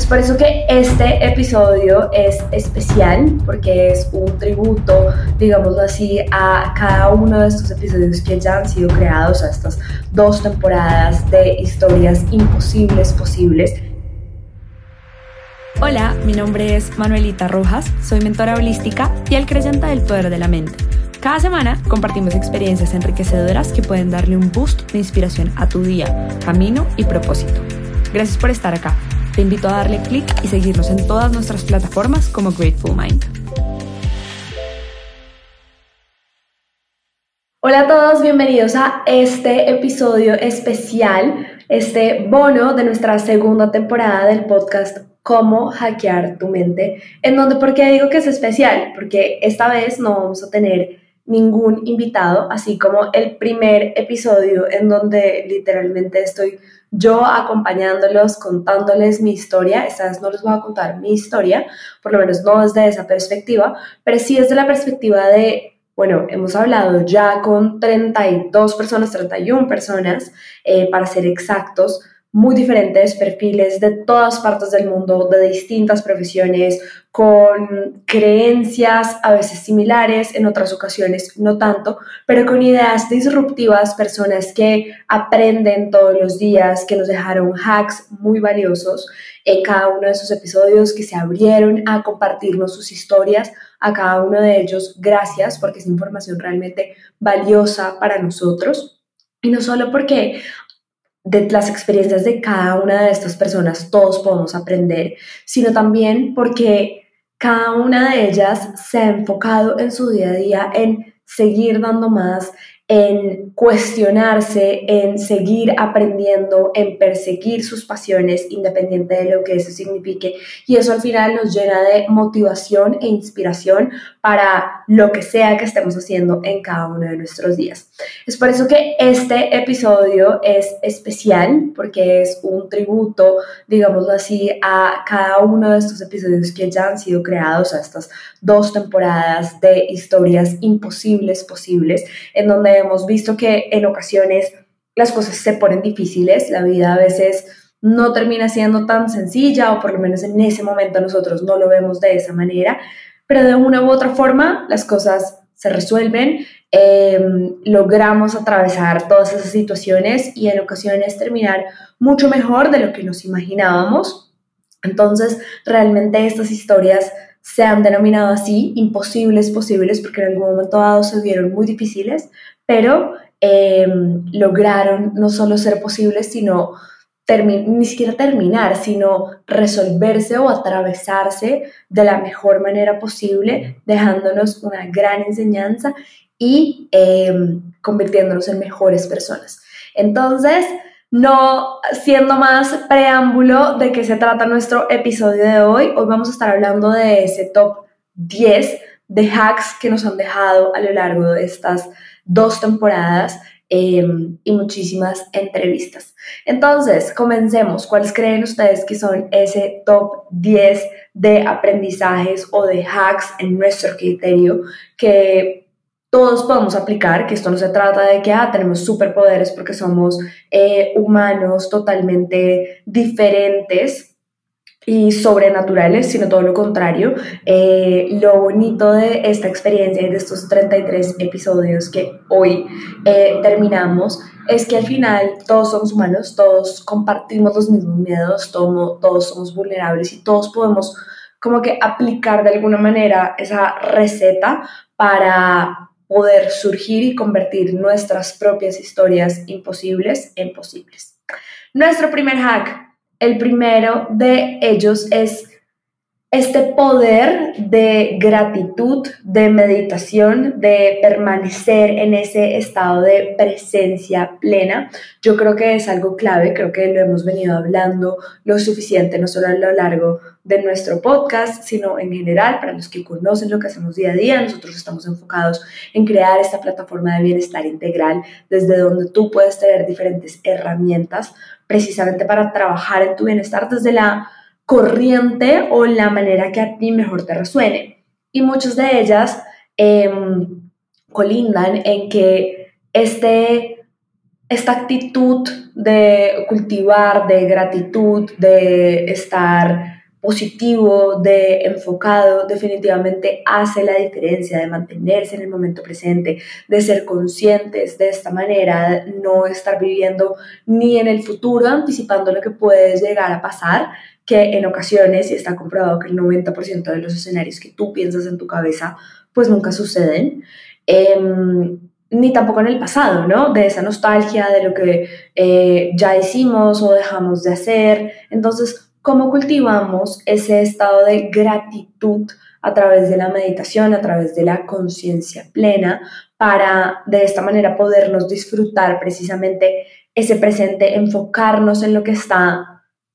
Es por eso que este episodio es especial, porque es un tributo, digámoslo así, a cada uno de estos episodios que ya han sido creados, a estas dos temporadas de historias imposibles posibles. Hola, mi nombre es Manuelita Rojas, soy mentora holística y el creyente del poder de la mente. Cada semana compartimos experiencias enriquecedoras que pueden darle un boost de inspiración a tu día, camino y propósito. Gracias por estar acá. Te invito a darle clic y seguirnos en todas nuestras plataformas como Grateful Mind. Hola a todos, bienvenidos a este episodio especial, este bono de nuestra segunda temporada del podcast Cómo hackear tu mente, en donde, ¿por qué digo que es especial? Porque esta vez no vamos a tener ningún invitado, así como el primer episodio en donde literalmente estoy yo acompañándolos, contándoles mi historia. Esta vez no les voy a contar mi historia, por lo menos no desde esa perspectiva, pero sí desde la perspectiva de, bueno, hemos hablado ya con 32 personas, 31 personas, eh, para ser exactos, muy diferentes, perfiles de todas partes del mundo, de distintas profesiones, con creencias a veces similares, en otras ocasiones no tanto, pero con ideas disruptivas, personas que aprenden todos los días, que nos dejaron hacks muy valiosos en cada uno de esos episodios, que se abrieron a compartirnos sus historias, a cada uno de ellos, gracias, porque es información realmente valiosa para nosotros. Y no solo porque de las experiencias de cada una de estas personas todos podemos aprender, sino también porque cada una de ellas se ha enfocado en su día a día en seguir dando más, en cuestionarse, en seguir aprendiendo, en perseguir sus pasiones, independiente de lo que eso signifique. Y eso al final nos llena de motivación e inspiración para lo que sea que estemos haciendo en cada uno de nuestros días. Es por eso que este episodio es especial, porque es un tributo, digámoslo así, a cada uno de estos episodios que ya han sido creados, a estas dos temporadas de historias imposibles posibles, en donde hemos visto que en ocasiones las cosas se ponen difíciles, la vida a veces no termina siendo tan sencilla o por lo menos en ese momento nosotros no lo vemos de esa manera, pero de una u otra forma las cosas se resuelven, em, logramos atravesar todas esas situaciones y en ocasiones terminar mucho mejor de lo que nos imaginábamos. Entonces, realmente estas historias se han denominado así, imposibles posibles, porque en algún momento dado se vieron muy difíciles, pero em, lograron no solo ser posibles, sino ni siquiera terminar, sino resolverse o atravesarse de la mejor manera posible, dejándonos una gran enseñanza y em, convirtiéndonos en mejores personas. Entonces, no siendo más preámbulo de qué se trata nuestro episodio de hoy, hoy vamos a estar hablando de ese top 10 de hacks que nos han dejado a lo largo de estas dos temporadas em, y muchísimas entrevistas. Entonces, comencemos. ¿Cuáles creen ustedes que son ese top 10 de aprendizajes o de hacks en nuestro criterio que todos podemos aplicar, que esto no se trata de que ah, tenemos superpoderes porque somos eh, humanos totalmente diferentes y sobrenaturales, sino todo lo contrario. Eh, lo bonito de esta experiencia y de estos 33 episodios que hoy eh, terminamos es que al final todos somos humanos, todos compartimos los mismos miedos, todos, todos somos vulnerables y todos podemos como que aplicar de alguna manera esa receta para poder surgir y convertir nuestras propias historias imposibles en posibles. Nuestro primer hack, el primero de ellos es este poder de gratitud, de meditación, de permanecer en ese estado de presencia plena, yo creo que es algo clave, creo que lo hemos venido hablando lo suficiente, no solo a lo largo de nuestro podcast, sino en general, para los que conocen lo que hacemos día a día, nosotros estamos enfocados en crear esta plataforma de bienestar integral desde donde tú puedes tener diferentes herramientas precisamente para trabajar en tu bienestar desde la corriente o la manera que a ti mejor te resuene. Y muchas de ellas em, colindan en que este esta actitud de cultivar, de gratitud, de estar positivo, de enfocado, definitivamente hace la diferencia de mantenerse en el momento presente, de ser conscientes de esta manera, no estar viviendo ni en el futuro anticipando lo que puede llegar a pasar, que en ocasiones, y está comprobado que el 90% de los escenarios que tú piensas en tu cabeza, pues nunca suceden. Em, ni tampoco en el pasado, ¿no? De esa nostalgia, de lo que eh, ya hicimos o dejamos de hacer. Entonces, ¿Cómo cultivamos ese estado de gratitud a través de la meditación, a través de la conciencia plena, para de esta manera podernos disfrutar precisamente ese presente, enfocarnos en lo que está,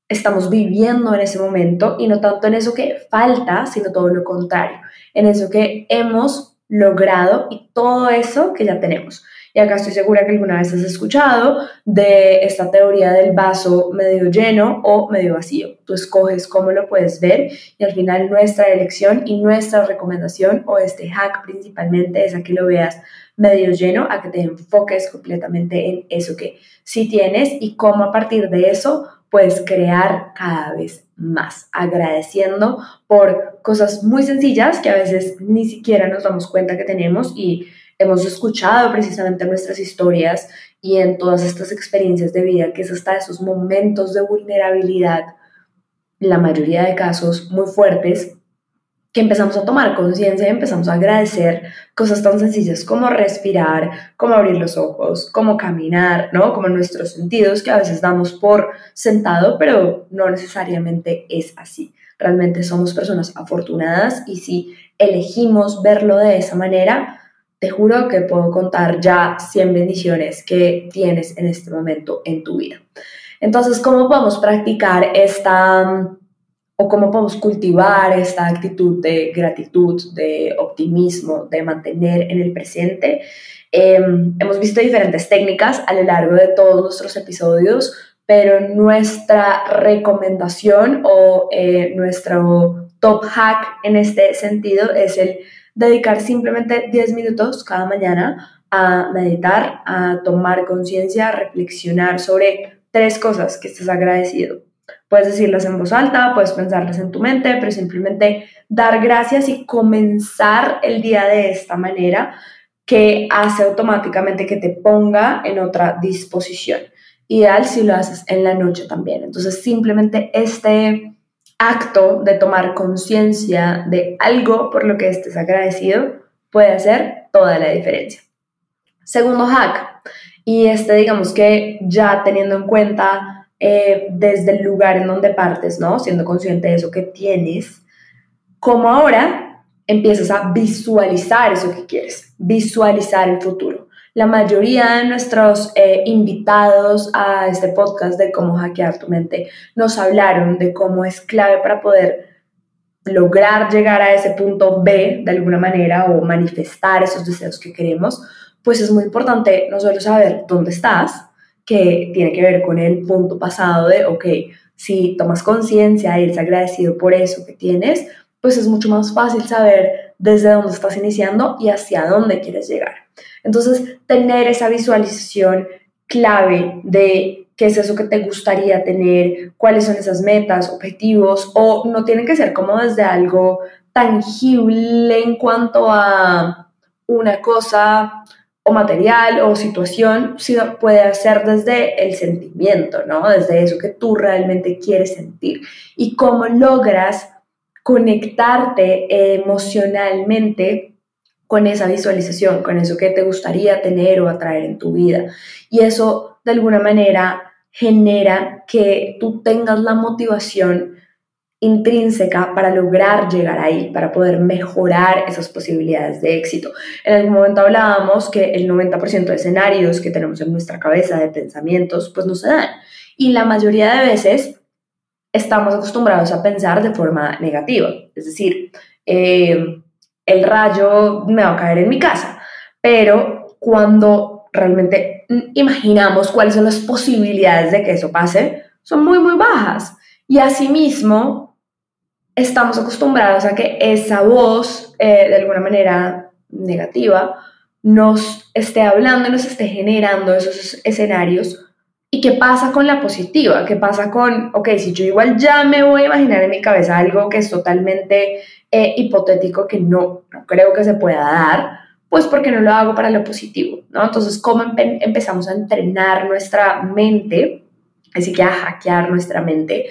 estamos viviendo en ese momento y no tanto en eso que falta, sino todo lo contrario, en eso que hemos logrado y todo eso que ya tenemos. Y acá estoy segura que alguna vez has escuchado de esta teoría del vaso medio lleno o medio vacío. Tú escoges cómo lo puedes ver y al final nuestra elección y nuestra recomendación o este hack principalmente es a que lo veas medio lleno, a que te enfoques completamente en eso que sí tienes y cómo a partir de eso puedes crear cada vez más, agradeciendo por cosas muy sencillas que a veces ni siquiera nos damos cuenta que tenemos y hemos escuchado precisamente nuestras historias y en todas estas experiencias de vida, que es hasta esos momentos de vulnerabilidad, la mayoría de casos muy fuertes, que empezamos a tomar conciencia y empezamos a agradecer cosas tan sencillas como respirar, como abrir los ojos, como caminar, ¿no? Como nuestros sentidos que a veces damos por sentado, pero no necesariamente es así. Realmente somos personas afortunadas y si elegimos verlo de esa manera, te juro que puedo contar ya 100 bendiciones que tienes en este momento en tu vida. Entonces, ¿cómo podemos practicar esta o cómo podemos cultivar esta actitud de gratitud, de optimismo, de mantener en el presente? Em, hemos visto diferentes técnicas a lo largo de todos nuestros episodios, pero nuestra recomendación o eh, nuestro top hack en este sentido es el dedicar simplemente 10 minutos cada mañana a meditar, a tomar conciencia, a reflexionar sobre tres cosas que estés agradecido. Puedes decirlas en voz alta, puedes pensarlas en tu mente, pero simplemente dar gracias y comenzar el día de esta manera que hace automáticamente que te ponga en otra disposición. Ideal si lo haces en la noche también. Entonces simplemente este acto de tomar conciencia de algo por lo que estés agradecido puede hacer toda la diferencia. Segundo hack, y este digamos que ya teniendo en cuenta eh, desde el lugar en donde partes, ¿no? Siendo consciente de eso que tienes, como ahora empiezas a visualizar eso que quieres, visualizar el futuro la mayoría de nuestros eh, invitados a este podcast de cómo hackear tu mente nos hablaron de cómo es clave para poder lograr llegar a ese punto B de alguna manera o manifestar esos deseos que queremos, pues es muy importante no solo saber dónde estás, que tiene que ver con el punto pasado de, ok, si tomas conciencia eres agradecido por eso que tienes, pues es mucho más fácil saber desde dónde estás iniciando y hacia dónde quieres llegar. Entonces, tener esa visualización clave de qué es eso que te gustaría tener, cuáles son esas metas, objetivos, o no tienen que ser como desde algo tangible en cuanto a una cosa o material o situación, sino puede ser desde el sentimiento, ¿no? Desde eso que tú realmente quieres sentir y cómo logras conectarte emocionalmente con esa visualización, con eso que te gustaría tener o atraer en tu vida. Y eso de alguna manera genera que tú tengas la motivación intrínseca para lograr llegar ahí, para poder mejorar esas posibilidades de éxito. En algún momento hablábamos que el 90% de escenarios que tenemos en nuestra cabeza de pensamientos pues no se dan. Y la mayoría de veces estamos acostumbrados a pensar de forma negativa. Es decir, eh, el rayo me va a caer en mi casa. Pero cuando realmente imaginamos cuáles son las posibilidades de que eso pase, son muy, muy bajas. Y asimismo, estamos acostumbrados a que esa voz, eh, de alguna manera negativa, nos esté hablando, nos esté generando esos escenarios. ¿Y qué pasa con la positiva? ¿Qué pasa con, ok, si yo igual ya me voy a imaginar en mi cabeza algo que es totalmente eh, hipotético, que no, no creo que se pueda dar, pues porque no lo hago para lo positivo, ¿no? Entonces, ¿cómo empezamos a entrenar nuestra mente? Así que a hackear nuestra mente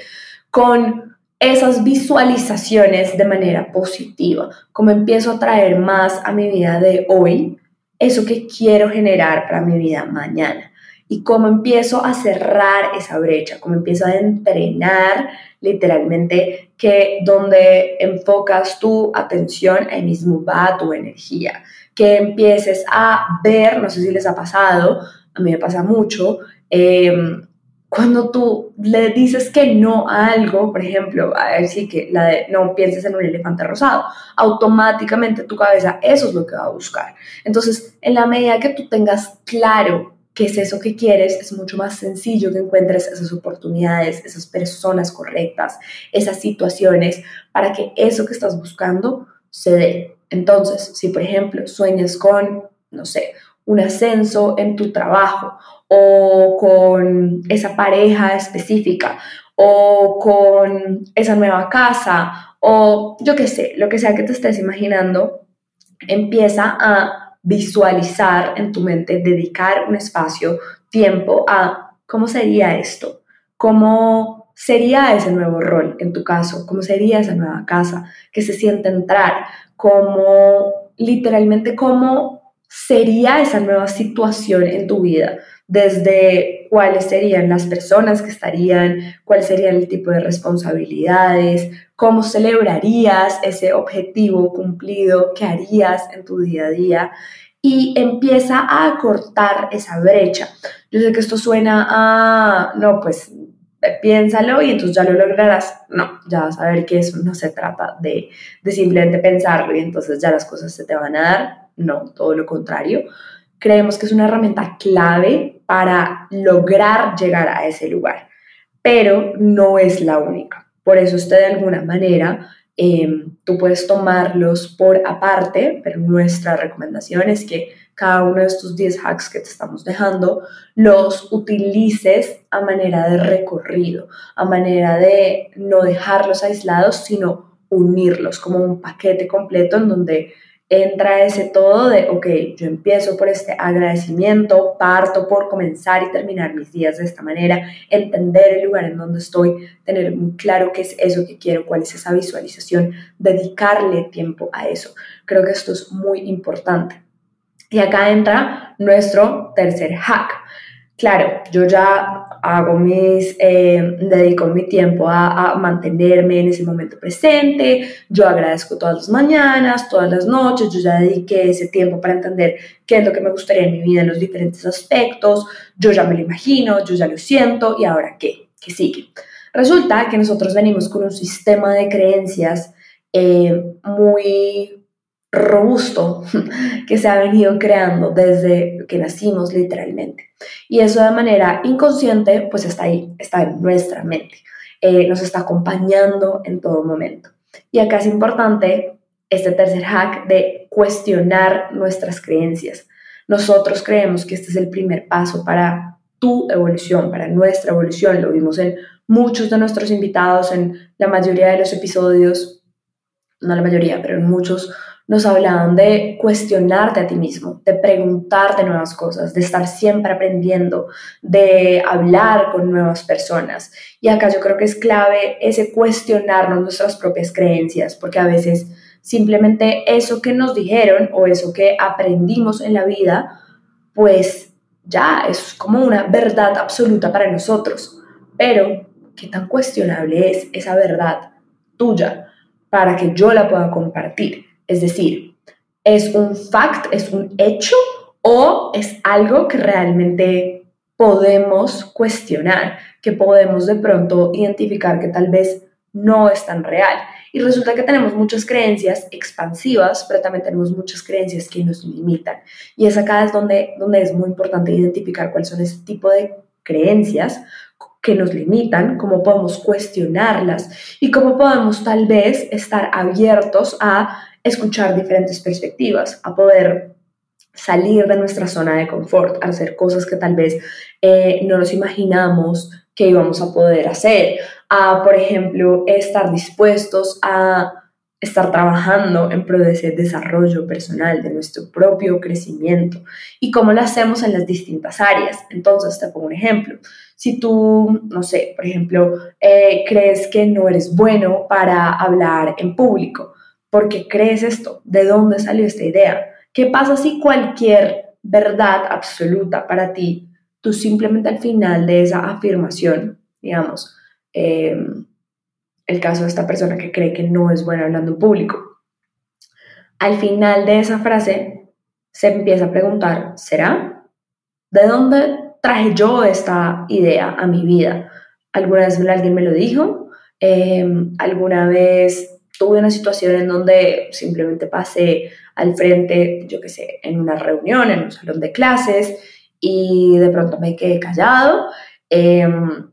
con esas visualizaciones de manera positiva, cómo empiezo a traer más a mi vida de hoy eso que quiero generar para mi vida mañana. Y cómo empiezo a cerrar esa brecha, cómo empiezo a entrenar literalmente que donde enfocas tu atención, ahí mismo va tu energía, que empieces a ver, no sé si les ha pasado, a mí me pasa mucho, em, cuando tú le dices que no a algo, por ejemplo, a si que la de no pienses en un elefante rosado, automáticamente tu cabeza eso es lo que va a buscar. Entonces, en la medida que tú tengas claro qué es eso que quieres, es mucho más sencillo que encuentres esas oportunidades, esas personas correctas, esas situaciones para que eso que estás buscando se dé. Entonces, si por ejemplo sueñas con, no sé, un ascenso en tu trabajo o con esa pareja específica o con esa nueva casa o yo qué sé, lo que sea que te estés imaginando, empieza a visualizar en tu mente, dedicar un espacio, tiempo a cómo sería esto, cómo sería ese nuevo rol en tu caso, cómo sería esa nueva casa, que se siente entrar, cómo literalmente cómo sería esa nueva situación en tu vida desde cuáles serían las personas que estarían, cuál sería el tipo de responsabilidades, cómo celebrarías ese objetivo cumplido, qué harías en tu día a día y empieza a cortar esa brecha. Yo sé que esto suena a, no, pues piénsalo y entonces ya lo lograrás. No, ya vas a ver que eso no se trata de, de simplemente pensarlo y entonces ya las cosas se te van a dar. No, todo lo contrario. Creemos que es una herramienta clave para lograr llegar a ese lugar, pero no es la única. Por eso usted de alguna manera em, tú puedes tomarlos por aparte, pero nuestra recomendación es que cada uno de estos 10 hacks que te estamos dejando los utilices a manera de recorrido, a manera de no dejarlos aislados, sino unirlos como un paquete completo en donde entra ese todo de, ok, yo empiezo por este agradecimiento, parto por comenzar y terminar mis días de esta manera, entender el lugar en donde estoy, tener muy claro qué es eso que quiero, cuál es esa visualización, dedicarle tiempo a eso. Creo que esto es muy importante. Y acá entra nuestro tercer hack. Claro, yo ya hago mis, eh, dedico mi tiempo a, mantenerme en ese momento presente, yo agradezco todas las mañanas, todas las noches, yo ya dediqué ese tiempo para entender qué es lo que me gustaría en mi vida en los diferentes aspectos, yo ya me lo imagino, yo ya lo siento. Y ahora qué, qué sigue. Resulta que nosotros venimos con un sistema de creencias eh, muy robusto que se ha venido creando desde que nacimos literalmente. Y eso de manera inconsciente, pues está ahí, está en nuestra mente, eh, nos está acompañando en todo momento. Y acá es importante este tercer hack de cuestionar nuestras creencias. Nosotros creemos que este es el primer paso para tu evolución, para nuestra evolución. Lo vimos en muchos de nuestros invitados, en la mayoría de los episodios, no la mayoría, pero en muchos nos hablaban de cuestionarte a ti mismo, de preguntarte nuevas cosas, de estar siempre aprendiendo, de hablar con nuevas personas. Y acá yo creo que es clave ese cuestionarnos nuestras propias creencias, porque a veces simplemente eso que nos dijeron o eso que aprendimos en la vida, pues ya es como una verdad absoluta para nosotros. Pero, ¿qué tan cuestionable es esa verdad tuya para que yo la pueda compartir? Es decir, ¿es un fact, es un hecho o es algo que realmente podemos cuestionar, que podemos de pronto identificar que tal vez no es tan real? Y resulta que tenemos muchas creencias expansivas, pero también tenemos muchas creencias que nos limitan. Y es acá es donde, donde es muy importante identificar cuáles son ese tipo de creencias que nos limitan, cómo podemos cuestionarlas y cómo podemos tal vez estar abiertos a escuchar diferentes perspectivas, a poder salir de nuestra zona de confort, hacer cosas que tal vez eh, no nos imaginamos que íbamos a poder hacer, a, por ejemplo, estar dispuestos a estar trabajando en pro de ese desarrollo personal, de nuestro propio crecimiento y cómo lo hacemos en las distintas áreas. Entonces, te pongo un ejemplo. Si tú, no sé, por ejemplo, eh, crees que no eres bueno para hablar en público, ¿por qué crees esto? ¿De dónde salió esta idea? ¿Qué pasa si cualquier verdad absoluta para ti, tú simplemente al final de esa afirmación, digamos, eh, el caso de esta persona que cree que no es buena hablando en público. Al final de esa frase se empieza a preguntar, ¿será? ¿De dónde traje yo esta idea a mi vida? ¿Alguna vez alguien me lo dijo? Em, ¿Alguna vez tuve una situación en donde simplemente pasé al frente, yo qué sé, en una reunión, en un salón de clases y de pronto me quedé callado? Em,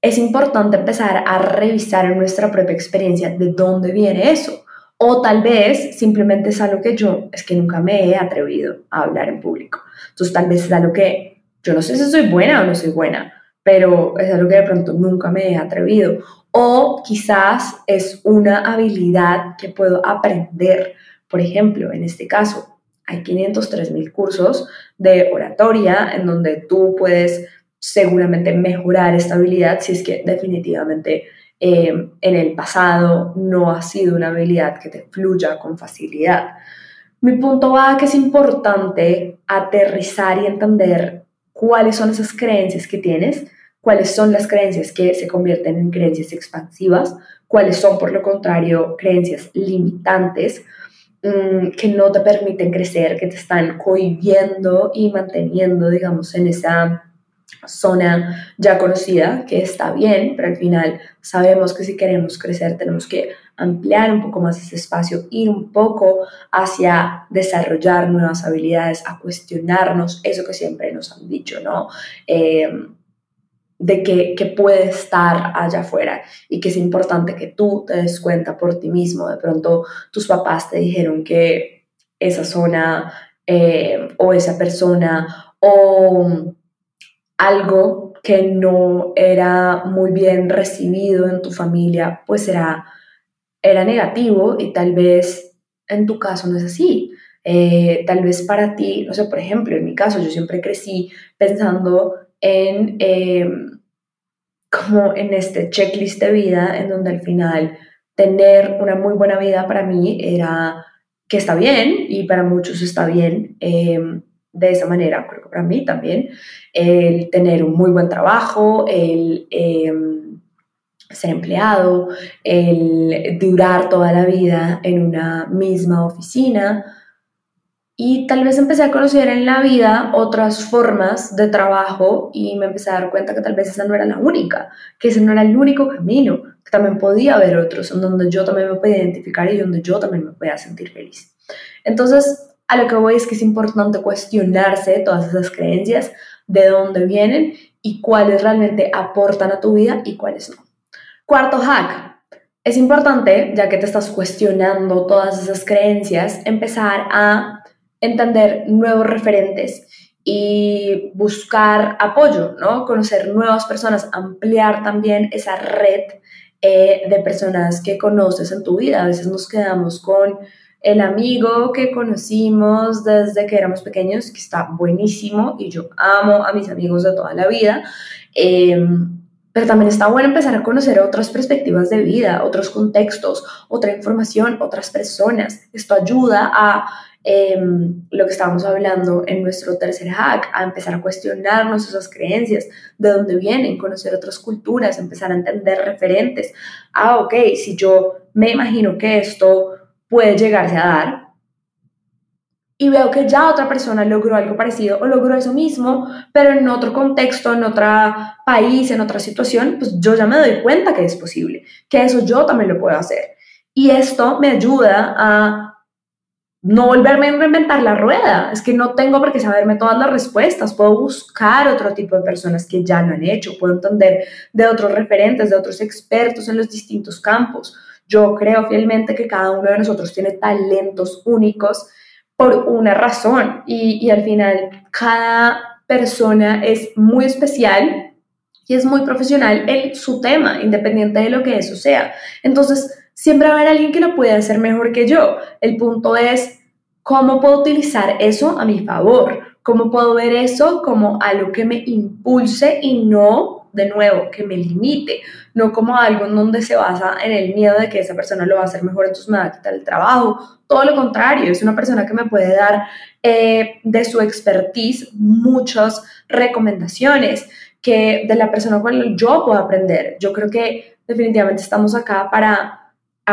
es importante empezar a revisar en nuestra propia experiencia de dónde viene eso. O tal vez simplemente es algo que yo, es que nunca me he atrevido a hablar en público. Entonces tal vez es algo que yo no sé si soy buena o no soy buena, pero es algo que de pronto nunca me he atrevido. O quizás es una habilidad que puedo aprender. Por ejemplo, en este caso, hay 503 mil cursos de oratoria en donde tú puedes seguramente mejorar esta habilidad si es que definitivamente eh, en el pasado no ha sido una habilidad que te fluya con facilidad. Mi punto va a que es importante aterrizar y entender cuáles son esas creencias que tienes, cuáles son las creencias que se convierten en creencias expansivas, cuáles son, por lo contrario, creencias limitantes mm, que no te permiten crecer, que te están cohibiendo y manteniendo, digamos, en esa zona ya conocida, que está bien, pero al final sabemos que si queremos crecer tenemos que ampliar un poco más ese espacio, ir un poco hacia desarrollar nuevas habilidades, a cuestionarnos eso que siempre nos han dicho, ¿no? Em, de que, que, puede estar allá afuera y que es importante que tú te des cuenta por ti mismo. De pronto tus papás te dijeron que esa zona eh, o esa persona o algo que no era muy bien recibido en tu familia, pues era, era negativo y tal vez en tu caso no es así. Eh, tal vez para ti, no sé, por ejemplo, en mi caso yo siempre crecí pensando en em, como en este checklist de vida en donde al final tener una muy buena vida para mí era que está bien y para muchos está bien. Em, de esa manera, creo que para mí también, el tener un muy buen trabajo, el em, ser empleado, el durar toda la vida en una misma oficina. Y tal vez empecé a conocer en la vida otras formas de trabajo y me empecé a dar cuenta que tal vez esa no era la única, que ese no era el único camino, que también podía haber otros en donde yo también me podía identificar y donde yo también me podía sentir feliz. Entonces, a lo que voy es que es importante cuestionarse todas esas creencias, de dónde vienen y cuáles realmente aportan a tu vida y cuáles no. Cuarto hack. Es importante, ya que te estás cuestionando todas esas creencias, empezar a entender nuevos referentes y buscar apoyo, ¿no? Conocer nuevas personas, ampliar también esa red eh, de personas que conoces en tu vida. A veces nos quedamos con el amigo que conocimos desde que éramos pequeños, que está buenísimo y yo amo a mis amigos de toda la vida. Em, pero también está bueno empezar a conocer otras perspectivas de vida, otros contextos, otra información, otras personas. Esto ayuda a em, lo que estábamos hablando en nuestro tercer hack, a empezar a cuestionarnos esas creencias, de dónde vienen, conocer otras culturas, empezar a entender referentes. Ah, ok, si yo me imagino que esto puede llegarse a dar y veo que ya otra persona logró algo parecido o logró eso mismo, pero en otro contexto, en otro país, en otra situación, pues yo ya me doy cuenta que es posible, que eso yo también lo puedo hacer. Y esto me ayuda a no volverme a reinventar la rueda. Es que no tengo por qué saberme todas las respuestas. Puedo buscar otro tipo de personas que ya lo han hecho. Puedo entender de otros referentes, de otros expertos en los distintos campos. Yo creo fielmente que cada uno de nosotros tiene talentos únicos por una razón y, y al final cada persona es muy especial y es muy profesional en su tema, independiente de lo que eso sea. Entonces, siempre va a haber alguien que lo puede hacer mejor que yo. El punto es cómo puedo utilizar eso a mi favor, cómo puedo ver eso como algo que me impulse y no de nuevo, que me limite, no como algo en donde se basa en el miedo de que esa persona lo va a hacer mejor, entonces me va a quitar el trabajo. Todo lo contrario, es una persona que me puede dar eh, de su expertise muchas recomendaciones que de la persona con la que yo puedo aprender. Yo creo que definitivamente estamos acá para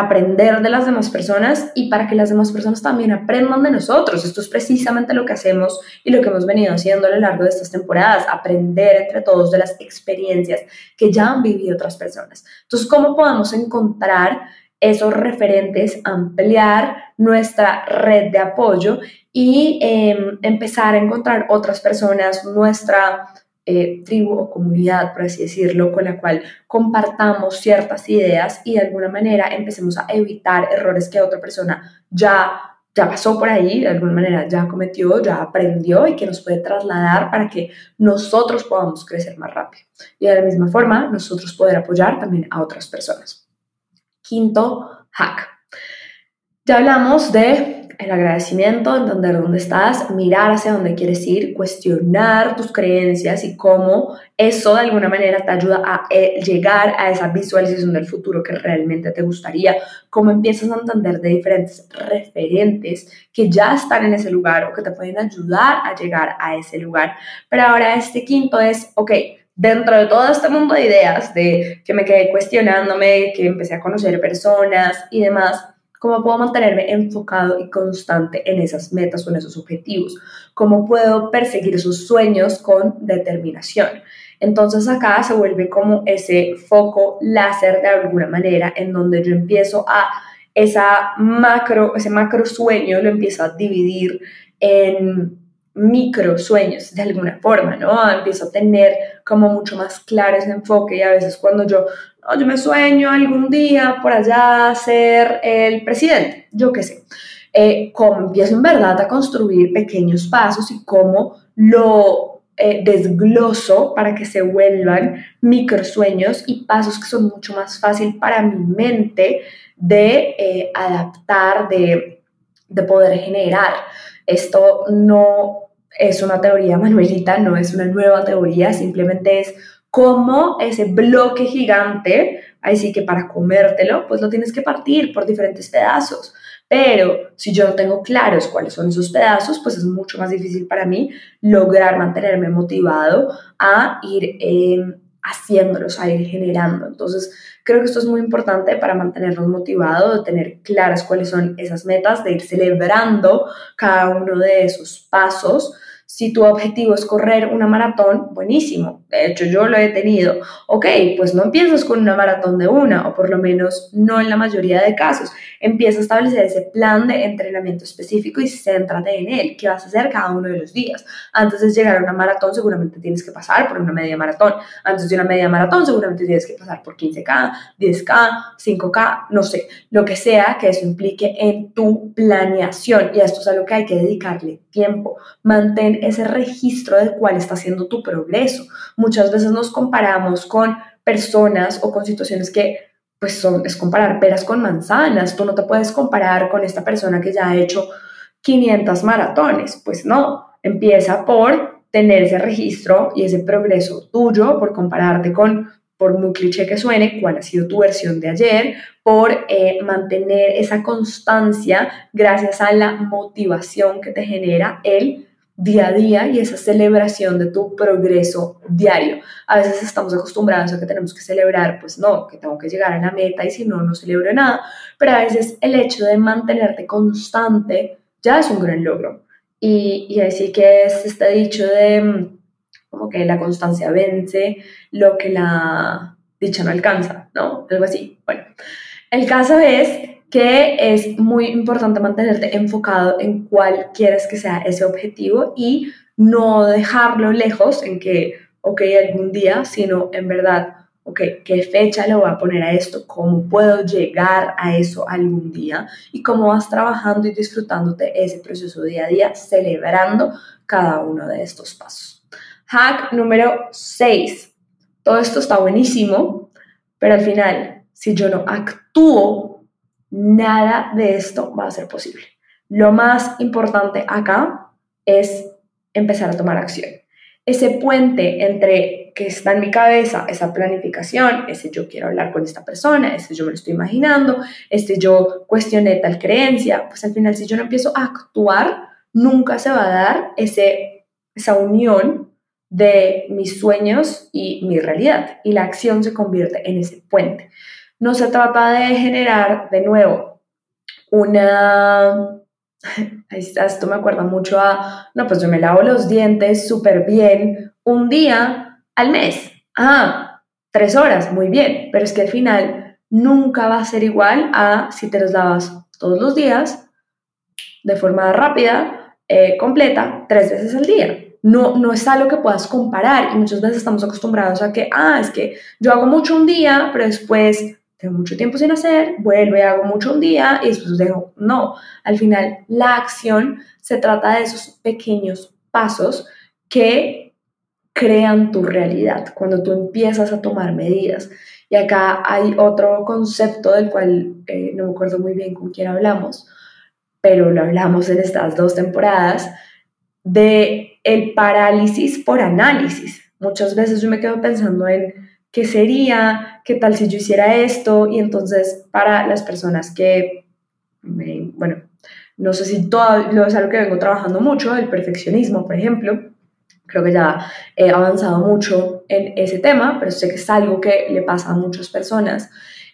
aprender de las demás personas y para que las demás personas también aprendan de nosotros. Esto es precisamente lo que hacemos y lo que hemos venido haciendo a lo largo de estas temporadas, aprender entre todos de las experiencias que ya han vivido otras personas. Entonces, ¿cómo podemos encontrar esos referentes, ampliar nuestra red de apoyo y em, empezar a encontrar otras personas, nuestra eh, tribu o comunidad, por así decirlo, con la cual compartamos ciertas ideas y de alguna manera empecemos a evitar errores que otra persona ya, ya pasó por ahí, de alguna manera ya cometió, ya aprendió y que nos puede trasladar para que nosotros podamos crecer más rápido. Y de la misma forma, nosotros poder apoyar también a otras personas. Quinto hack. Ya hablamos de el agradecimiento, entender dónde estás, mirar hacia dónde quieres ir, cuestionar tus creencias y cómo eso de alguna manera te ayuda a eh, llegar a esa visualización del futuro que realmente te gustaría, cómo empiezas a entender de diferentes referentes que ya están en ese lugar o que te pueden ayudar a llegar a ese lugar. Pero ahora este quinto es, ok, dentro de todo este mundo de ideas, de que me quedé cuestionándome, que empecé a conocer personas y demás, ¿Cómo puedo mantenerme enfocado y constante en esas metas o en esos objetivos? ¿Cómo puedo perseguir esos sueños con determinación? Entonces acá se vuelve como ese foco láser de alguna manera en donde yo empiezo a esa macro, ese macro sueño lo empiezo a dividir en micro sueños de alguna forma, ¿no? Empiezo a tener como mucho más claro ese enfoque y a veces cuando yo yo me sueño algún día por allá ser el presidente, yo qué sé. Eh, empiezo en verdad a construir pequeños pasos y cómo lo eh, desgloso para que se vuelvan microsueños y pasos que son mucho más fácil para mi mente de eh, adaptar, de, de poder generar. Esto no es una teoría, Manuelita, no es una nueva teoría, simplemente es como ese bloque gigante, así que para comértelo, pues lo tienes que partir por diferentes pedazos. Pero si yo no tengo claros cuáles son esos pedazos, pues es mucho más difícil para mí lograr mantenerme motivado a ir em, haciéndolos, a ir generando. Entonces, creo que esto es muy importante para mantenernos motivados, de tener claras cuáles son esas metas, de ir celebrando cada uno de esos pasos si tu objetivo es correr una maratón, buenísimo. De hecho, yo lo he tenido. Ok, pues no empiezas con una maratón de una, o por lo menos no en la mayoría de casos. Empieza a establecer ese plan de entrenamiento específico y céntrate en él. ¿Qué vas a hacer cada uno de los días? Antes de llegar a una maratón, seguramente tienes que pasar por una media maratón. Antes de una media maratón, seguramente tienes que pasar por 15K, 10K, 5K, no sé, lo que sea que eso implique en tu planeación. Y esto es a lo que hay que dedicarle tiempo. Mantén ese registro de cuál está siendo tu progreso. Muchas veces nos comparamos con personas o con situaciones que pues son, es comparar peras con manzanas. Tú no te puedes comparar con esta persona que ya ha hecho 500 maratones. Pues no, empieza por tener ese registro y ese progreso tuyo, por compararte con, por muy cliché que suene, cuál ha sido tu versión de ayer, por eh, mantener esa constancia gracias a la motivación que te genera el día a día y esa celebración de tu progreso diario. A veces estamos acostumbrados a que tenemos que celebrar, pues no, que tengo que llegar a la meta y si no, no celebro nada, pero a veces el hecho de mantenerte constante ya es un gran logro. Y, y así que es este dicho de mm, como que la constancia vence lo que la dicha no alcanza, ¿no? Algo así. Bueno, el caso es que es muy importante mantenerte enfocado en cuál quieres que sea ese objetivo y no dejarlo lejos en que, ok, algún día, sino en verdad, ok, ¿qué fecha le voy a poner a esto? ¿Cómo puedo llegar a eso algún día? Y cómo vas trabajando y disfrutándote ese proceso día a día, celebrando cada uno de estos pasos. Hack número 6. Todo esto está buenísimo, pero al final, si yo no actúo, nada de esto va a ser posible. Lo más importante acá es empezar a tomar acción. Ese puente entre que está en mi cabeza, esa planificación, ese yo quiero hablar con esta persona, ese yo me lo estoy imaginando, este yo cuestioné tal creencia, pues al final si yo no empiezo a actuar, nunca se va a dar ese, esa unión de mis sueños y mi realidad. Y la acción se convierte en ese puente. No se trata de generar de nuevo una... Esto me acuerda mucho a, no, pues yo me lavo los dientes súper bien un día al mes. Ah, tres horas, muy bien, pero es que al final nunca va a ser igual a si te los lavas todos los días de forma rápida, eh, completa, tres veces al día no, no es algo que puedas comparar y muchas veces estamos acostumbrados a que, ah, es que yo hago mucho un día, pero después tengo mucho tiempo sin hacer, vuelvo y hago mucho un día y después dejo. No, al final la acción se trata de esos pequeños pasos que crean tu realidad, cuando tú empiezas a tomar medidas. Y acá hay otro concepto del cual eh, no me acuerdo muy bien con quién hablamos, pero lo hablamos en estas dos temporadas, de el parálisis por análisis. Muchas veces yo me quedo pensando en qué sería, qué tal si yo hiciera esto, y entonces para las personas que, bueno, no sé si todo es algo que vengo trabajando mucho, el perfeccionismo, por ejemplo, creo que ya he avanzado mucho en ese tema, pero sé que es algo que le pasa a muchas personas.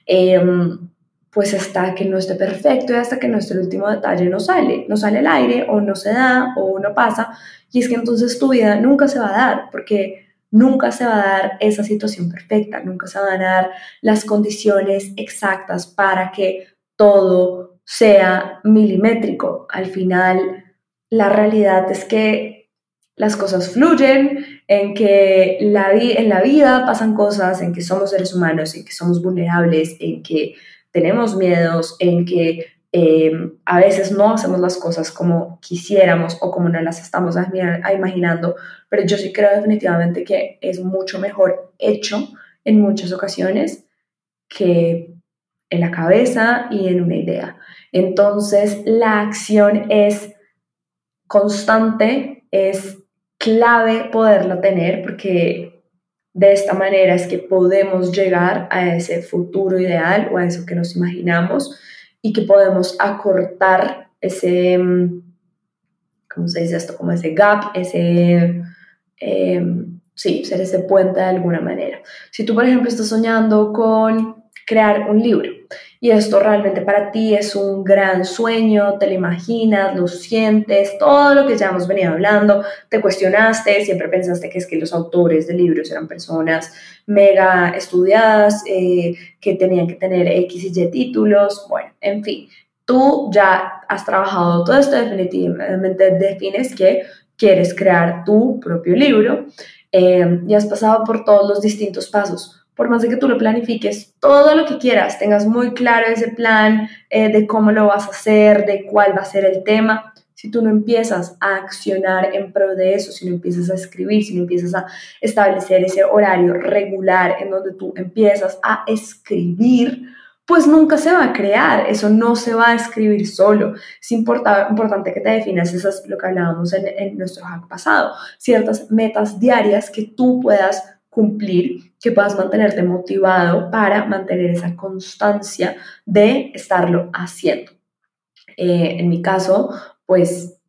Em, pues hasta que no esté perfecto y hasta que no esté el último detalle no sale, no sale el aire o no se da o no pasa. Y es que entonces tu vida nunca se va a dar porque nunca se va a dar esa situación perfecta, nunca se van a dar las condiciones exactas para que todo sea milimétrico. Al final, la realidad es que las cosas fluyen, en que la en la vida pasan cosas, en que somos seres humanos, en que somos vulnerables, en que tenemos miedos, en que eh, a veces no hacemos las cosas como quisiéramos o como no las estamos imaginando, pero yo sí creo definitivamente que es mucho mejor hecho en muchas ocasiones que en la cabeza y en una idea. Entonces, la acción es constante, es clave poderla tener porque de esta manera es que podemos llegar a ese futuro ideal o a eso que nos imaginamos y que podemos acortar ese, mm, ¿cómo se dice esto? Como ese gap, ese, em, sí, ser ese puente de alguna manera. Si tú, por ejemplo, estás soñando con crear un libro y esto realmente para ti es un gran sueño, te lo imaginas, lo sientes, todo lo que ya hemos venido hablando, te cuestionaste, siempre pensaste que es que los autores de libros eran personas mega estudiadas, eh, que tenían que tener X y Y títulos, bueno, en fin, tú ya has trabajado todo esto, definitivamente defines que quieres crear tu propio libro eh, y has pasado por todos los distintos pasos por más de que tú lo planifiques todo lo que quieras, tengas muy claro ese plan eh, de cómo lo vas a hacer, de cuál va a ser el tema, si tú no empiezas a accionar en pro de eso, si no empiezas a escribir, si no empiezas a establecer ese horario regular en donde tú empiezas a escribir, pues nunca se va a crear, eso no se va a escribir solo. Es importante que te definas, eso es lo que hablábamos en, en nuestro hack pasado, ciertas metas diarias que tú puedas cumplir, que puedas mantenerte motivado para mantener esa constancia de estarlo haciendo. Eh, en mi caso, pues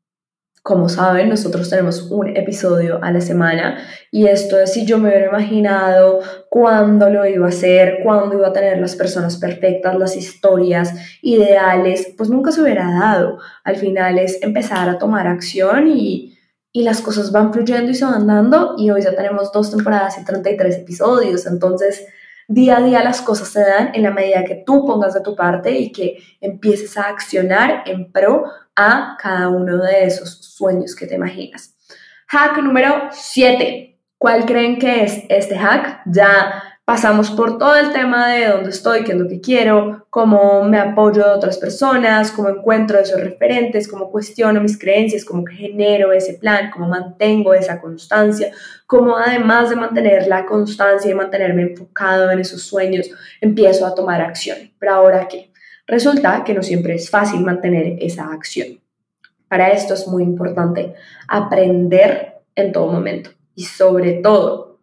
como saben, nosotros tenemos un episodio a la semana y esto es si yo me hubiera imaginado cuándo lo iba a hacer, cuándo iba a tener las personas perfectas, las historias ideales, pues nunca se hubiera dado. Al final es empezar a tomar acción y, y las cosas van fluyendo y se van dando y hoy ya tenemos dos temporadas y 33 episodios, entonces día a día las cosas se dan en la medida que tú pongas de tu parte y que empieces a accionar en pro a cada uno de esos sueños que te imaginas. Hack número 7. ¿Cuál creen que es este hack? Ya pasamos por todo el tema de dónde estoy, qué es lo que quiero, cómo me apoyo de otras personas, cómo encuentro esos referentes, cómo cuestiono mis creencias, cómo genero ese plan, cómo mantengo esa constancia, cómo además de mantener la constancia y mantenerme enfocado en esos sueños, empiezo a tomar acción. Pero ahora qué? Resulta que no siempre es fácil mantener esa acción. Para esto es muy importante aprender en todo momento y sobre todo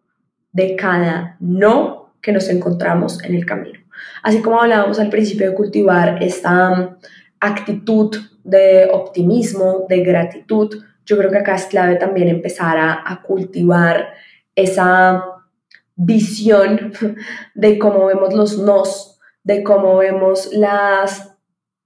de cada no que nos encontramos en el camino. Así como hablábamos al principio de cultivar esta um, actitud de optimismo, de gratitud, yo creo que acá es clave también empezar a, cultivar esa visión de cómo vemos los nos, de cómo vemos las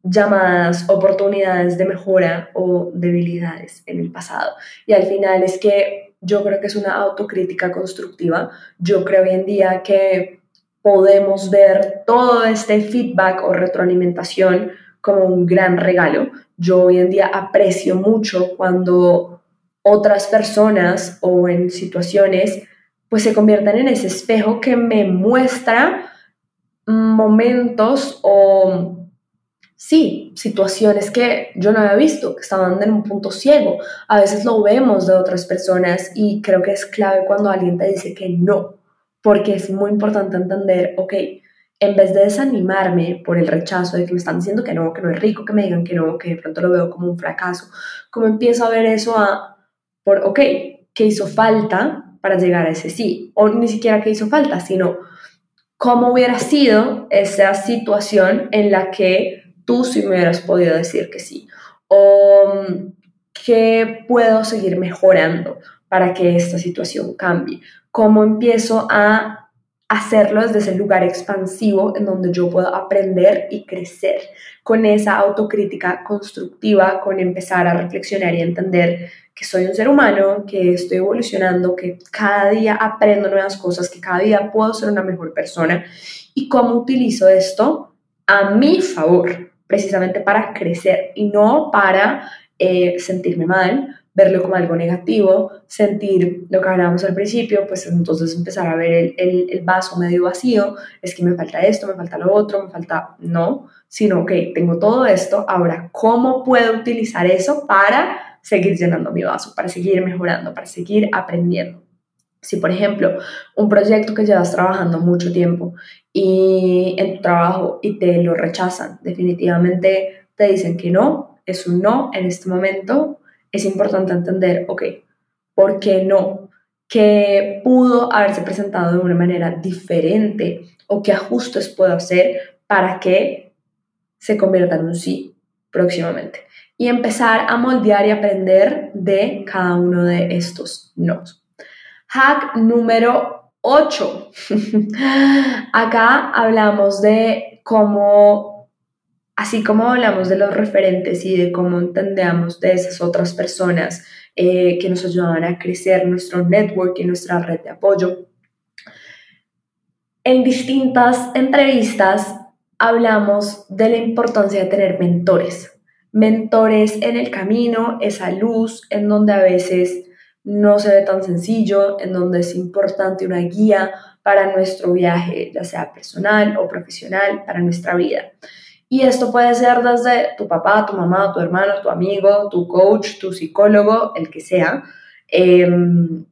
llamadas oportunidades de mejora o debilidades en el pasado. Y al final es que yo creo que es una autocrítica constructiva. Yo creo hoy en día que podemos ver todo este feedback o retroalimentación como un gran regalo. Yo hoy en día aprecio mucho cuando otras personas o en situaciones pues se convierten en ese espejo que me muestra momentos o sí, situaciones que yo no había visto, que estaban en un punto ciego. A veces lo vemos de otras personas y creo que es clave cuando alguien te dice que no, porque es muy importante entender, ok, en vez de desanimarme por el rechazo de que me están diciendo que no, que no es rico, que me digan que no, que de pronto lo veo como un fracaso, como empiezo a ver eso a, por, ok, ¿qué hizo falta para llegar a ese sí? O ni siquiera qué hizo falta, sino cómo hubiera sido esa situación en la que tú sí me hubieras podido decir que sí. O qué puedo seguir mejorando para que esta situación cambie. Cómo empiezo a hacerlo desde ese lugar expansivo en donde yo puedo aprender y crecer con esa autocrítica constructiva, con empezar a reflexionar y entender que soy un ser humano, que estoy evolucionando, que cada día aprendo nuevas cosas, que cada día puedo ser una mejor persona y cómo utilizo esto a mi favor, precisamente para crecer y no para eh, sentirme mal, verlo como algo negativo, sentir lo que hablábamos al principio, pues entonces empezar a ver el, el, vaso medio vacío, es que me falta esto, me falta lo otro, me falta, no, sino que tengo todo esto, ahora, ¿cómo puedo utilizar eso para seguir llenando mi vaso, para seguir mejorando, para seguir aprendiendo? Si, por ejemplo, un proyecto que llevas trabajando mucho tiempo y en tu trabajo y te lo rechazan, definitivamente te dicen que no, es un no en este momento, es importante entender, ok, ¿por qué no? ¿Qué pudo haberse presentado de una manera diferente o qué ajustes puedo hacer para que se convierta en un sí próximamente? Y empezar a moldear y aprender de cada uno de estos no. Hack número 8. Acá hablamos de cómo, así como hablamos de los referentes y de cómo entendemos de esas otras personas eh, que nos ayudan a crecer nuestro network y nuestra red de apoyo. En distintas entrevistas hablamos de la importancia de tener mentores. Mentores en el camino, esa luz en donde a veces no se ve tan sencillo, en donde es importante una guía para nuestro viaje, ya sea personal o profesional, para nuestra vida. Y esto puede ser desde tu papá, tu mamá, tu hermano, tu amigo, tu coach, tu psicólogo, el que sea. Em,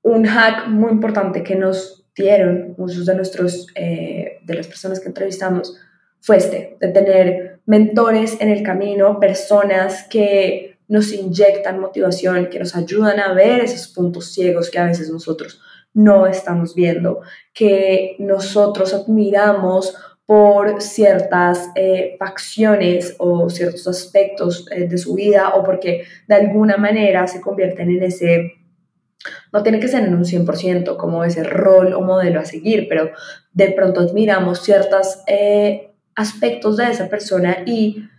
un hack muy importante que nos dieron muchos de nuestros, eh, de las personas que entrevistamos, fue este, de tener mentores en el camino, personas que nos inyectan motivación, que nos ayudan a ver esos puntos ciegos que a veces nosotros no estamos viendo, que nosotros admiramos por ciertas eh, facciones o ciertos aspectos eh, de su vida o porque de alguna manera se convierten en ese, no tiene que ser en un 100% como ese rol o modelo a seguir, pero de pronto admiramos ciertos eh, aspectos de esa persona y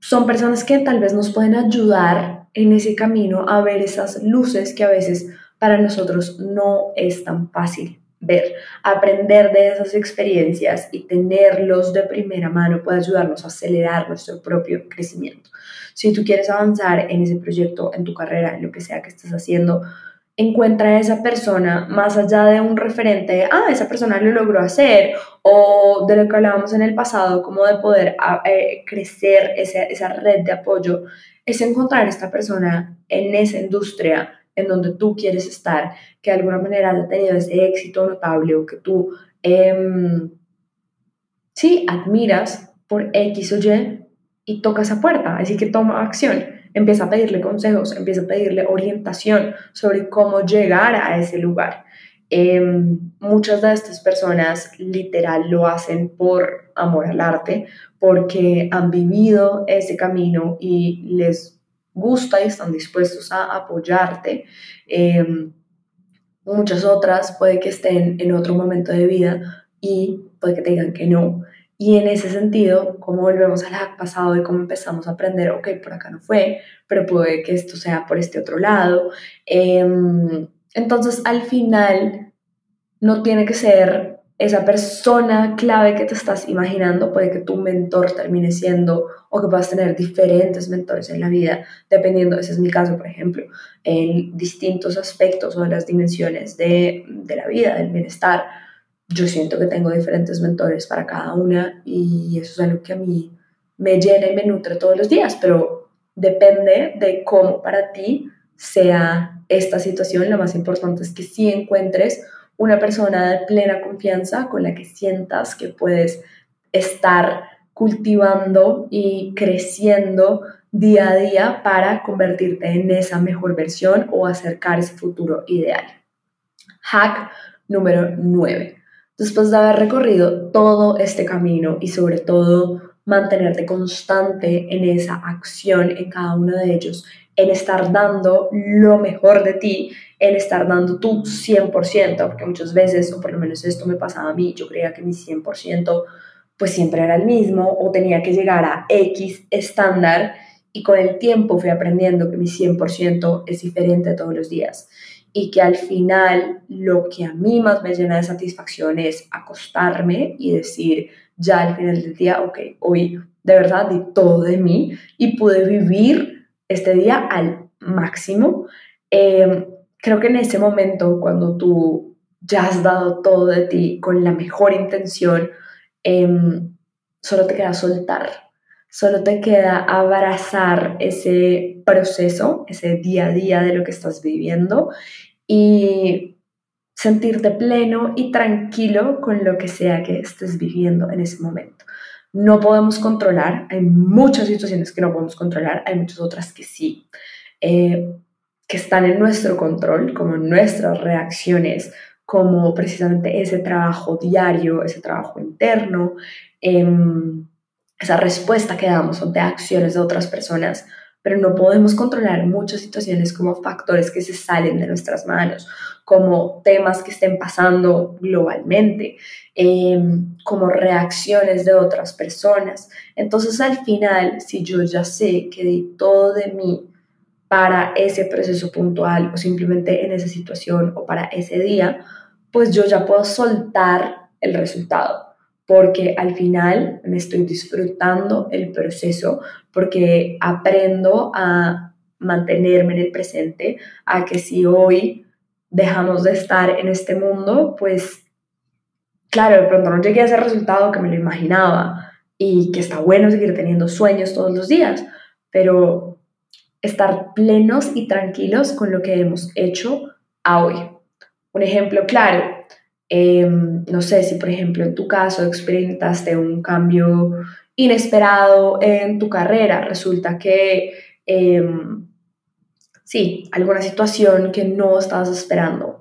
son personas que tal vez nos pueden ayudar en ese camino a ver esas luces que a veces para nosotros no es tan fácil ver. Aprender de esas experiencias y tenerlos de primera mano puede ayudarnos a acelerar nuestro propio crecimiento. Si tú quieres avanzar en ese proyecto, en tu carrera, en lo que sea que estés haciendo, encuentra a esa persona más allá de un referente ah, esa persona lo logró hacer, o de lo que hablábamos en el pasado, como de poder ah, eh, crecer esa, esa red de apoyo, es encontrar a esta persona en esa industria en donde tú quieres estar, que de alguna manera haya tenido ese éxito notable o que tú, eh, sí, admiras por X o Y y toca esa puerta, así que toma acción, empieza a pedirle consejos, empieza a pedirle orientación sobre cómo llegar a ese lugar. Em, muchas de estas personas literal lo hacen por amor al arte, porque han vivido ese camino y les gusta y están dispuestos a apoyarte. Em, muchas otras puede que estén en otro momento de vida y puede que te digan que no. Y en ese sentido, como volvemos al hack pasado y cómo empezamos a aprender, ok, por acá no fue, pero puede que esto sea por este otro lado. Em, entonces, al final, no tiene que ser esa persona clave que te estás imaginando, puede que tu mentor termine siendo o que puedas tener diferentes mentores en la vida, dependiendo, ese es mi caso, por ejemplo, en distintos aspectos o de las dimensiones de, de la vida, del bienestar yo siento que tengo diferentes mentores para cada una y eso es algo que a mí me llena y me nutre todos los días, pero depende de cómo para ti sea esta situación. Lo más importante es que sí encuentres una persona de plena confianza con la que sientas que puedes estar cultivando y creciendo día a día para convertirte en esa mejor versión o acercar ese futuro ideal. Hack número 9 después de haber recorrido todo este camino y sobre todo mantenerte constante en esa acción en cada uno de ellos, en estar dando lo mejor de ti, en estar dando tu 100%, porque muchas veces, o por lo menos esto me pasaba a mí, yo creía que mi 100% pues siempre era el mismo o tenía que llegar a X estándar y con el tiempo fui aprendiendo que mi 100% es diferente todos los días y que al final lo que a mí más me llena de satisfacción es acostarme y decir ya al final del día, ok, hoy de verdad di todo de mí y pude vivir este día al máximo. Em, creo que en ese momento, cuando tú ya has dado todo de ti con la mejor intención, em, solo te queda soltar, solo te queda abrazar ese proceso, ese día a día de lo que estás viviendo y sentirte pleno y tranquilo con lo que sea que estés viviendo en ese momento. No podemos controlar, hay muchas situaciones que no podemos controlar, hay muchas otras que sí, eh, que están en nuestro control, como nuestras reacciones, como precisamente ese trabajo diario, ese trabajo interno, em, esa respuesta que damos ante acciones de otras personas pero no podemos controlar muchas situaciones como factores que se salen de nuestras manos, como temas que estén pasando globalmente, em, como reacciones de otras personas. Entonces al final, si yo ya sé que di todo de mí para ese proceso puntual o simplemente en esa situación o para ese día, pues yo ya puedo soltar el resultado porque al final me estoy disfrutando el proceso, porque aprendo a mantenerme en el presente, a que si hoy dejamos de estar en este mundo, pues claro, de pronto no llegué a ese resultado que me lo imaginaba y que está bueno seguir teniendo sueños todos los días, pero estar plenos y tranquilos con lo que hemos hecho a hoy. Un ejemplo claro, Em, no sé si, por ejemplo, en tu caso experimentaste un cambio inesperado en tu carrera, resulta que, em, sí, alguna situación que no estabas esperando,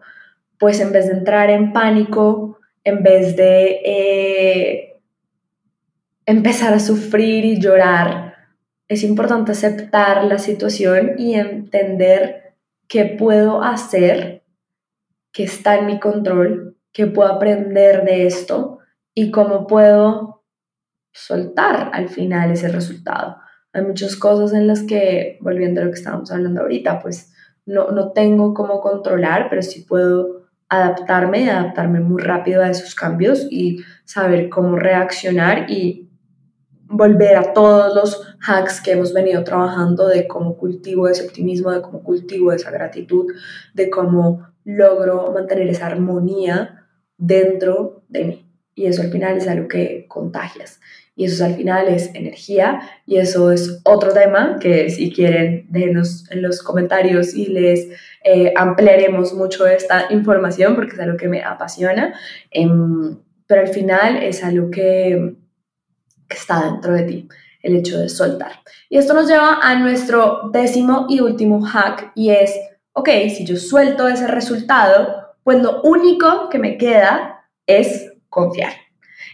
pues en vez de entrar en pánico, en vez de eh, empezar a sufrir y llorar, es importante aceptar la situación y entender qué puedo hacer, que está en mi control qué puedo aprender de esto y cómo puedo soltar al final ese resultado. Hay muchas cosas en las que, volviendo a lo que estábamos hablando ahorita, pues no, no tengo cómo controlar, pero sí puedo adaptarme y adaptarme muy rápido a esos cambios y saber cómo reaccionar y volver a todos los hacks que hemos venido trabajando de cómo cultivo ese optimismo, de cómo cultivo esa gratitud, de cómo logro mantener esa armonía dentro de mí. Y eso al final es algo que contagias. Y eso al final es energía. Y eso es otro tema que si quieren déjenos en los comentarios y les eh, ampliaremos mucho esta información porque es algo que me apasiona. Em, pero al final es algo que que está dentro de ti, el hecho de soltar. Y esto nos lleva a nuestro décimo y último hack y es, ok, si yo suelto ese resultado, pues lo único que me queda es confiar.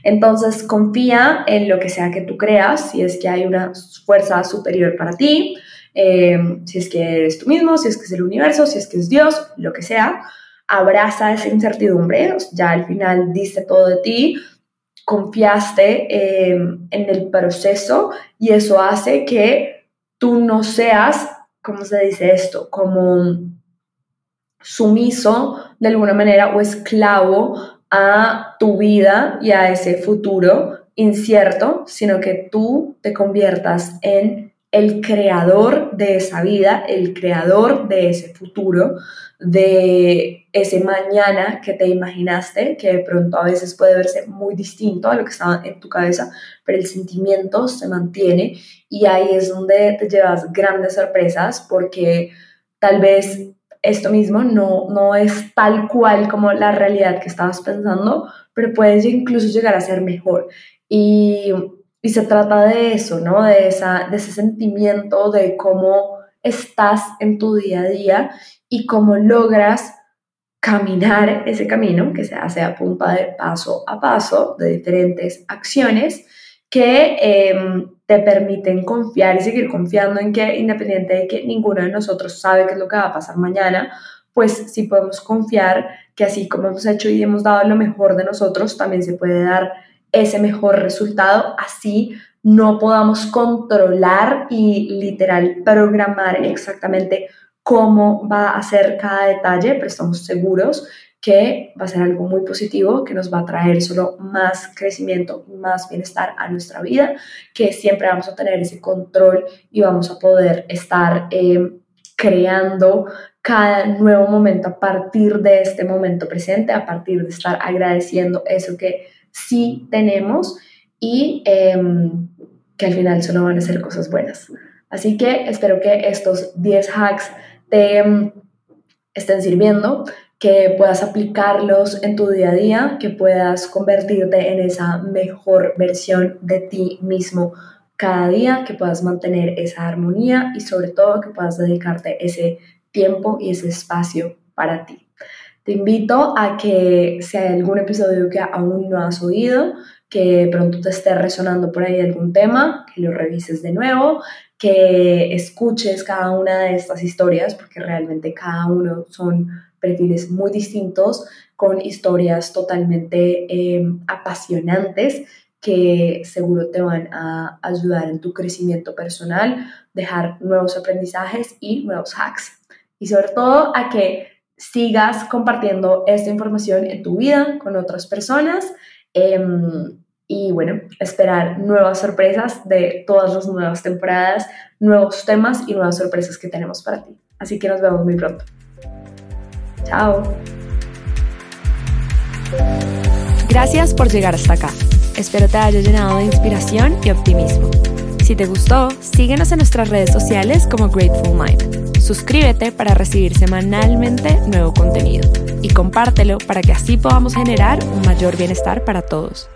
Entonces confía en lo que sea que tú creas, si es que hay una fuerza superior para ti, eh, si es que eres tú mismo, si es que es el universo, si es que es Dios, lo que sea, abraza esa incertidumbre, ya al final diste todo de ti, confiaste eh, en el proceso y eso hace que tú no seas, ¿cómo se dice esto? Como sumiso de alguna manera o esclavo a tu vida y a ese futuro incierto, sino que tú te conviertas en el creador de esa vida, el creador de ese futuro, de ese mañana que te imaginaste, que de pronto a veces puede verse muy distinto a lo que estaba en tu cabeza, pero el sentimiento se mantiene y ahí es donde te llevas grandes sorpresas porque tal vez esto mismo no, no es tal cual como la realidad que estabas pensando, pero puedes incluso llegar a ser mejor. Y y se trata de eso, ¿no? De, esa, de ese sentimiento de cómo estás en tu día a día y cómo logras caminar ese camino que se hace a punta de paso a paso de diferentes acciones que em, te permiten confiar y seguir confiando en que independiente de que ninguno de nosotros sabe qué es lo que va a pasar mañana, pues sí podemos confiar que así como hemos hecho y hemos dado lo mejor de nosotros, también se puede dar ese mejor resultado, así no podamos controlar y literal programar exactamente cómo va a ser cada detalle, pero estamos seguros que va a ser algo muy positivo, que nos va a traer solo más crecimiento, más bienestar a nuestra vida, que siempre vamos a tener ese control y vamos a poder estar eh, creando cada nuevo momento a partir de este momento presente, a partir de estar agradeciendo eso que sí tenemos y em, que al final solo van a ser cosas buenas. Así que espero que estos 10 hacks te em, estén sirviendo, que puedas aplicarlos en tu día a día, que puedas convertirte en esa mejor versión de ti mismo cada día, que puedas mantener esa armonía y sobre todo que puedas dedicarte ese tiempo y ese espacio para ti. Te invito a que si hay algún episodio que aún no has oído, que pronto te esté resonando por ahí algún tema, que lo revises de nuevo, que escuches cada una de estas historias, porque realmente cada uno son perfiles muy distintos, con historias totalmente em, apasionantes que seguro te van a ayudar en tu crecimiento personal, dejar nuevos aprendizajes y nuevos hacks. Y sobre todo a que sigas compartiendo esta información en tu vida con otras personas. Em, y bueno, esperar nuevas sorpresas de todas las nuevas temporadas, nuevos temas y nuevas sorpresas que tenemos para ti. Así que nos vemos muy pronto. Chao. Gracias por llegar hasta acá. Espero te haya llenado de inspiración y optimismo. Si te gustó, síguenos en nuestras redes sociales como Grateful Mind. Suscríbete para recibir semanalmente nuevo contenido y compártelo para que así podamos generar un mayor bienestar para todos.